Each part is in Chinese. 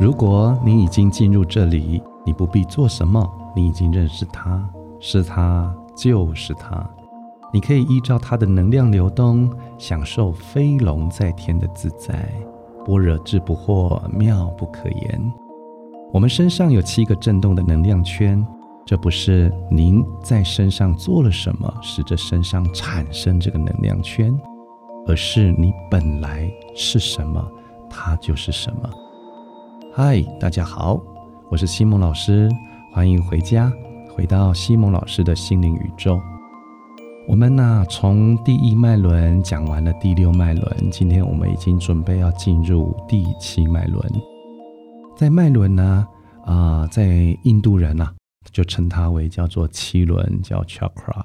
如果你已经进入这里，你不必做什么，你已经认识它，是它，就是它。你可以依照它的能量流动，享受飞龙在天的自在，般若智不惑，妙不可言。我们身上有七个震动的能量圈，这不是您在身上做了什么，使这身上产生这个能量圈，而是你本来是什么，它就是什么。嗨，大家好，我是西蒙老师，欢迎回家，回到西蒙老师的心灵宇宙。我们呢，从第一脉轮讲完了第六脉轮，今天我们已经准备要进入第七脉轮。在脉轮呢，啊，在印度人呐，就称它为叫做七轮，叫 chakra。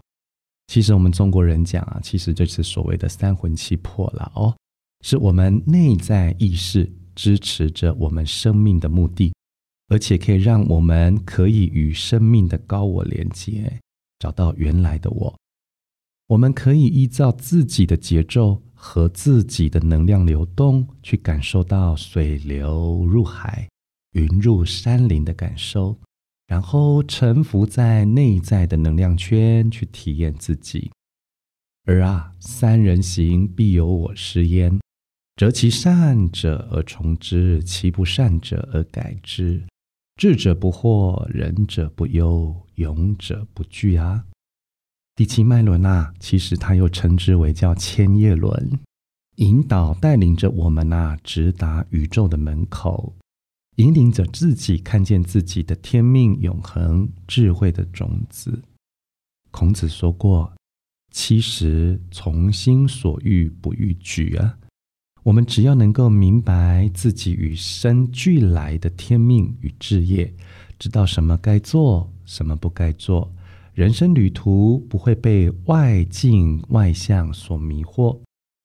其实我们中国人讲啊，其实就是所谓的三魂七魄了哦，是我们内在意识。支持着我们生命的目的，而且可以让我们可以与生命的高我连接，找到原来的我。我们可以依照自己的节奏和自己的能量流动，去感受到水流入海、云入山林的感受，然后沉浮在内在的能量圈，去体验自己。而啊，三人行必有我师焉。择其善者而从之，其不善者而改之。智者不惑，仁者不忧，勇者不惧啊！第七脉轮啊，其实它又称之为叫千叶轮，引导带领着我们呐，直达宇宙的门口，引领着自己看见自己的天命、永恒、智慧的种子。孔子说过：“其实从心所欲不逾矩啊。”我们只要能够明白自己与生俱来的天命与志业，知道什么该做，什么不该做，人生旅途不会被外境外相所迷惑，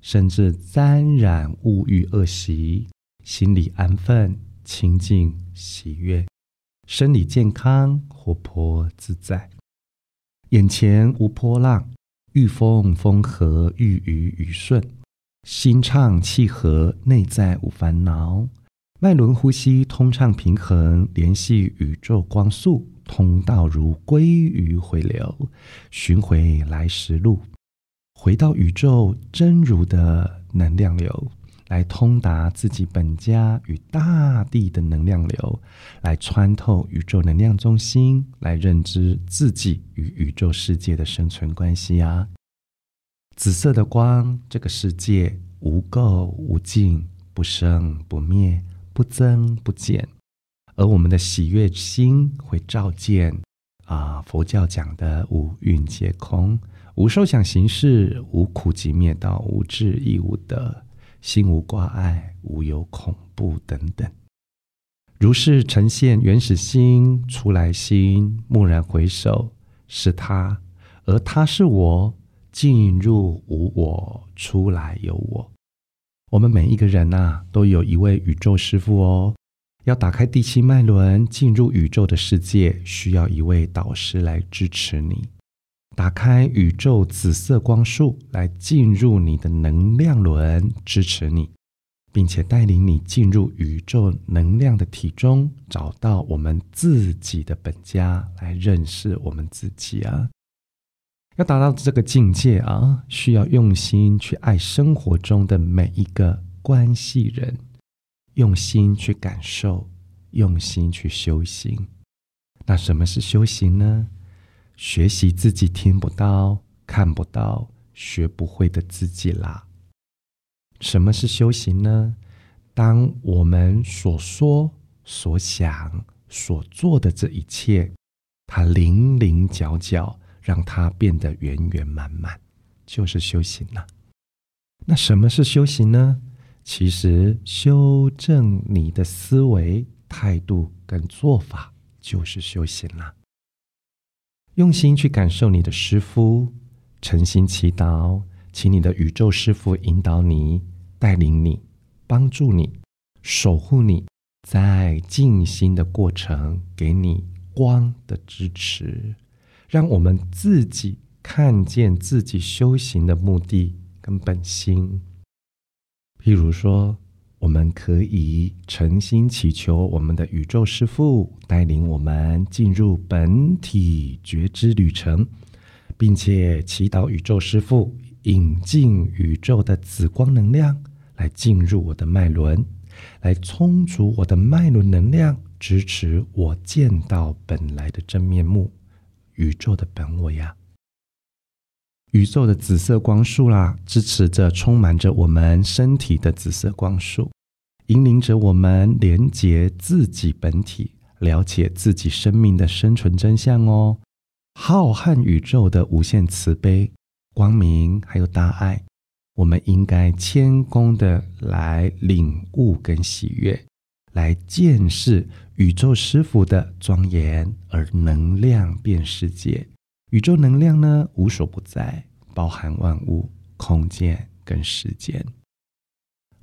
甚至沾染物欲恶习，心里安分、清净、喜悦，生理健康、活泼自在，眼前无波浪，遇风风和，遇雨雨顺。心畅气和，内在无烦恼，脉轮呼吸通畅平衡，联系宇宙光速，通道如归于回流，寻回来时路，回到宇宙真如的能量流，来通达自己本家与大地的能量流，来穿透宇宙能量中心，来认知自己与宇宙世界的生存关系啊。紫色的光，这个世界无垢无尽，不生不灭，不增不减。而我们的喜悦心会照见啊，佛教讲的五蕴皆空，无受想行识，无苦集灭道，无智亦无得，心无挂碍，无有恐怖等等。如是呈现原始心、出来心，蓦然回首，是他，而他是我。进入无我，出来有我。我们每一个人呐，都有一位宇宙师傅哦。要打开第七脉轮，进入宇宙的世界，需要一位导师来支持你。打开宇宙紫色光束，来进入你的能量轮，支持你，并且带领你进入宇宙能量的体中，找到我们自己的本家，来认识我们自己啊。要达到这个境界啊，需要用心去爱生活中的每一个关系人，用心去感受，用心去修行。那什么是修行呢？学习自己听不到、看不到、学不会的自己啦。什么是修行呢？当我们所说、所想、所做的这一切，它零零角角。让它变得圆圆满满，就是修行了。那什么是修行呢？其实修正你的思维、态度跟做法，就是修行了。用心去感受你的师傅，诚心祈祷，请你的宇宙师傅引导你、带领你、帮助你、守护你，在静心的过程，给你光的支持。让我们自己看见自己修行的目的跟本心。譬如说，我们可以诚心祈求我们的宇宙师父带领我们进入本体觉知旅程，并且祈祷宇宙师父引进宇宙的紫光能量来进入我的脉轮，来充足我的脉轮能量，支持我见到本来的真面目，宇宙的本我呀。宇宙的紫色光束啦，支持着充满着我们身体的紫色光束，引领着我们连接自己本体，了解自己生命的生存真相哦。浩瀚宇宙的无限慈悲、光明还有大爱，我们应该谦恭的来领悟跟喜悦，来见识宇宙师傅的庄严而能量变世界。宇宙能量呢，无所不在，包含万物、空间跟时间。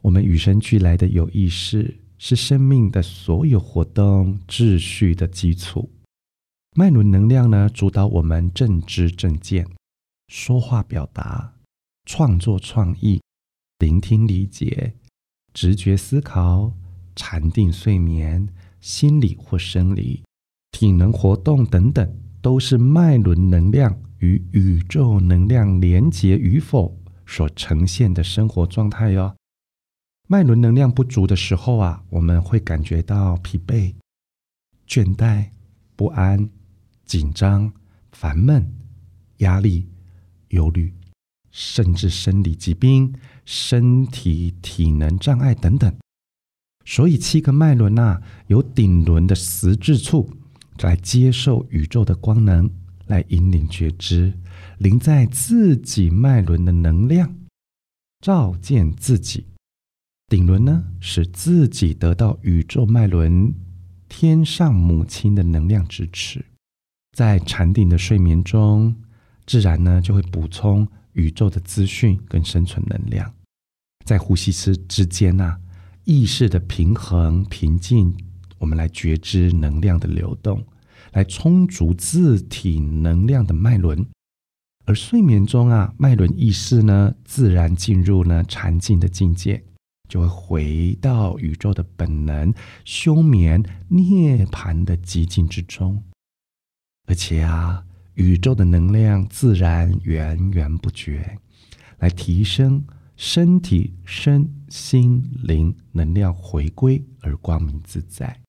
我们与生俱来的有意识，是生命的所有活动秩序的基础。脉轮能量呢，主导我们正知正见、说话表达、创作创意、聆听理解、直觉思考、禅定睡眠、心理或生理、体能活动等等。都是脉轮能量与宇宙能量连接与否所呈现的生活状态哟。脉轮能量不足的时候啊，我们会感觉到疲惫、倦怠、不安、紧张、烦闷、压力、忧虑，甚至生理疾病、身体体能障碍等等。所以七个脉轮呐，有顶轮的实质处。来接受宇宙的光能，来引领觉知，临在自己脉轮的能量，照见自己。顶轮呢，使自己得到宇宙脉轮天上母亲的能量支持。在禅定的睡眠中，自然呢就会补充宇宙的资讯跟生存能量。在呼吸之之间呐，意识的平衡平静。我们来觉知能量的流动，来充足自体能量的脉轮。而睡眠中啊，脉轮意识呢，自然进入呢禅静的境界，就会回到宇宙的本能，休眠涅槃的寂静之中。而且啊，宇宙的能量自然源源不绝，来提升身体身心灵能量回归而光明自在。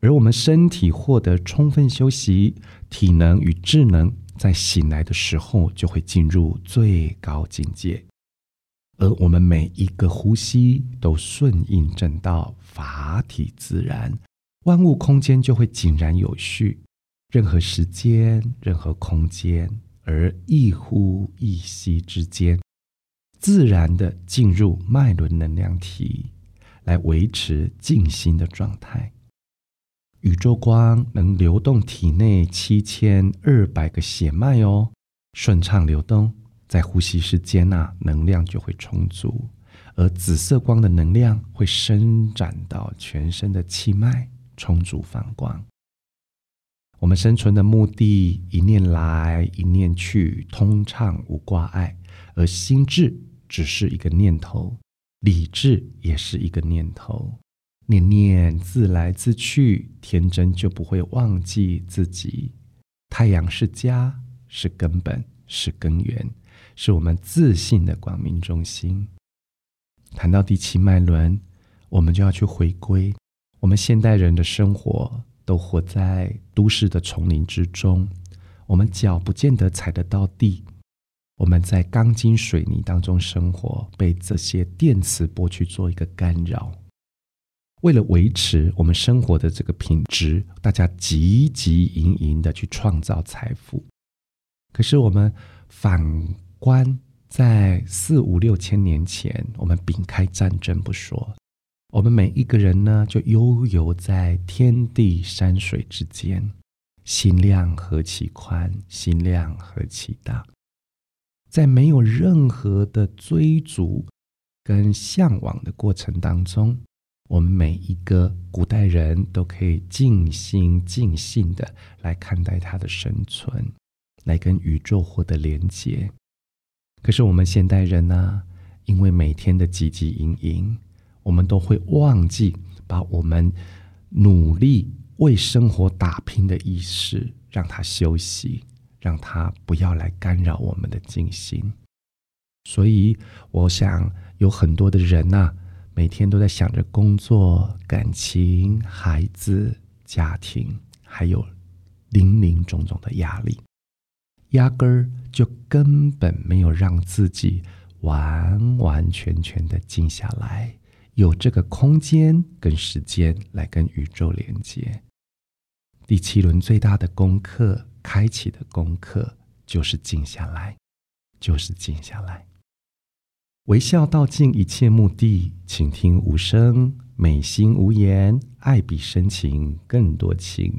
而我们身体获得充分休息，体能与智能在醒来的时候就会进入最高境界。而我们每一个呼吸都顺应正道，法体自然，万物空间就会井然有序。任何时间、任何空间，而一呼一吸之间，自然的进入脉轮能量体，来维持静心的状态。宇宙光能流动体内七千二百个血脉哦，顺畅流动，在呼吸时间呐，能量就会充足，而紫色光的能量会伸展到全身的气脉，充足放光。我们生存的目的，一念来，一念去，通畅无挂碍，而心智只是一个念头，理智也是一个念头。念念自来自去，天真就不会忘记自己。太阳是家，是根本，是根源，是我们自信的光明中心。谈到第七脉轮，我们就要去回归。我们现代人的生活都活在都市的丛林之中，我们脚不见得踩得到地。我们在钢筋水泥当中生活，被这些电磁波去做一个干扰。为了维持我们生活的这个品质，大家汲汲营营的去创造财富。可是我们反观在四五六千年前，我们摒开战争不说，我们每一个人呢，就悠游在天地山水之间，心量何其宽，心量何其大，在没有任何的追逐跟向往的过程当中。我们每一个古代人都可以尽心尽性的来看待他的生存，来跟宇宙获得连接。可是我们现代人呢，因为每天的汲汲营营，我们都会忘记把我们努力为生活打拼的意识，让它休息，让它不要来干扰我们的静心。所以，我想有很多的人呐，每天都在想着工作、感情、孩子、家庭，还有林林种种的压力，压根儿就根本没有让自己完完全全的静下来。有这个空间跟时间来跟宇宙连接。第七轮最大的功课，开启的功课就是静下来，就是静下来。微笑道尽一切目的，倾听无声，美心无言，爱比深情更多情，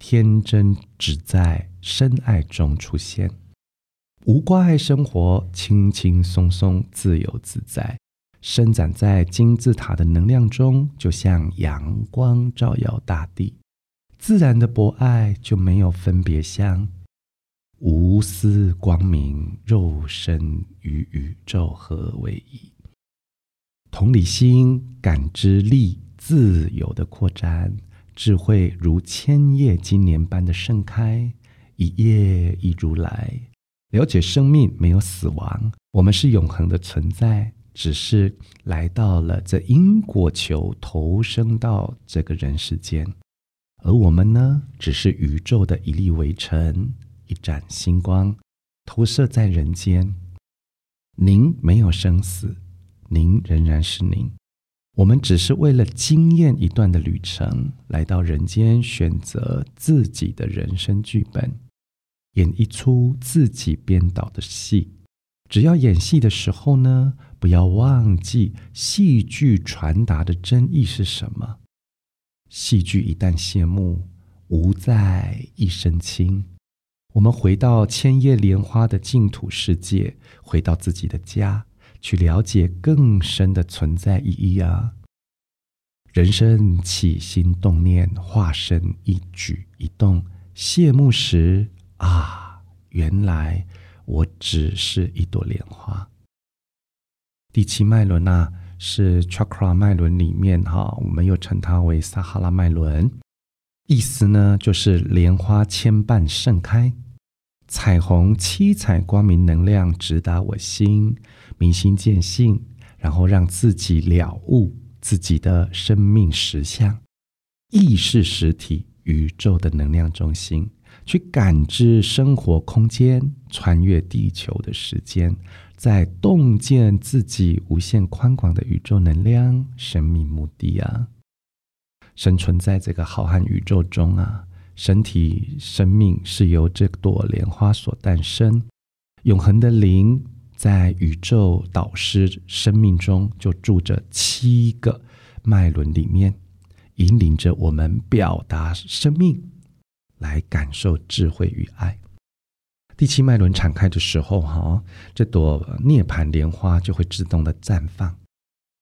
天真只在深爱中出现，无挂碍生活，轻轻松松，自由自在。伸展在金字塔的能量中，就像阳光照耀大地，自然的博爱就没有分别相，无私光明，肉身与宇宙合为一，同理心、感知力自由的扩展，智慧如千叶金莲般的盛开，一叶一如来，了解生命没有死亡，我们是永恒的存在。只是来到了这因果球，投生到这个人世间，而我们呢，只是宇宙的一粒微尘，一盏星光，投射在人间。您没有生死，您仍然是您。我们只是为了经验一段的旅程，来到人间，选择自己的人生剧本，演一出自己编导的戏。只要演戏的时候呢。不要忘记，戏剧传达的真意是什么？戏剧一旦谢幕，无在一身轻。我们回到千叶莲花的净土世界，回到自己的家，去了解更深的存在意义啊！人生起心动念，化身一举一动，谢幕时啊，原来我只是一朵莲花。第七脉轮呐，是 chakra 脉轮里面哈，我们又称它为撒哈拉脉轮，意思呢就是莲花千瓣盛开，彩虹七彩光明能量直达我心，明心见性，然后让自己了悟自己的生命实相，意识实体宇宙的能量中心，去感知生活空间，穿越地球的时间。在洞见自己无限宽广的宇宙能量、生命目的啊！生存在这个浩瀚宇宙中啊，身体生命是由这朵莲花所诞生。永恒的灵在宇宙导师生命中就住着七个脉轮里面，引领着我们表达生命，来感受智慧与爱。第七脉轮敞开的时候，哈，这朵涅槃莲花就会自动的绽放，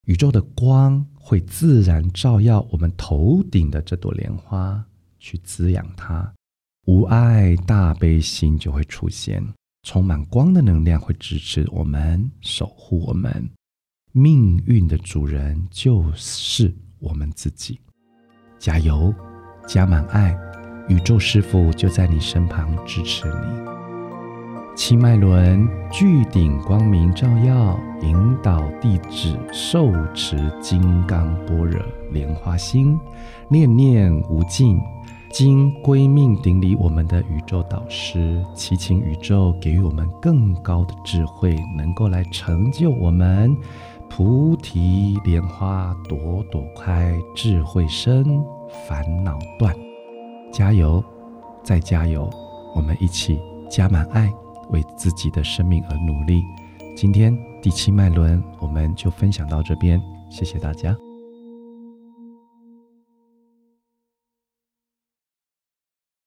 宇宙的光会自然照耀我们头顶的这朵莲花，去滋养它。无爱大悲心就会出现，充满光的能量会支持我们，守护我们。命运的主人就是我们自己。加油，加满爱，宇宙师傅就在你身旁支持你。七脉轮聚顶光明照耀，引导弟子受持金刚般若莲花心，念念无尽。经归命顶礼我们的宇宙导师，祈请宇宙给予我们更高的智慧，能够来成就我们。菩提莲花朵朵开，智慧生，烦恼断。加油，再加油，我们一起加满爱。为自己的生命而努力。今天第七脉轮，我们就分享到这边，谢谢大家。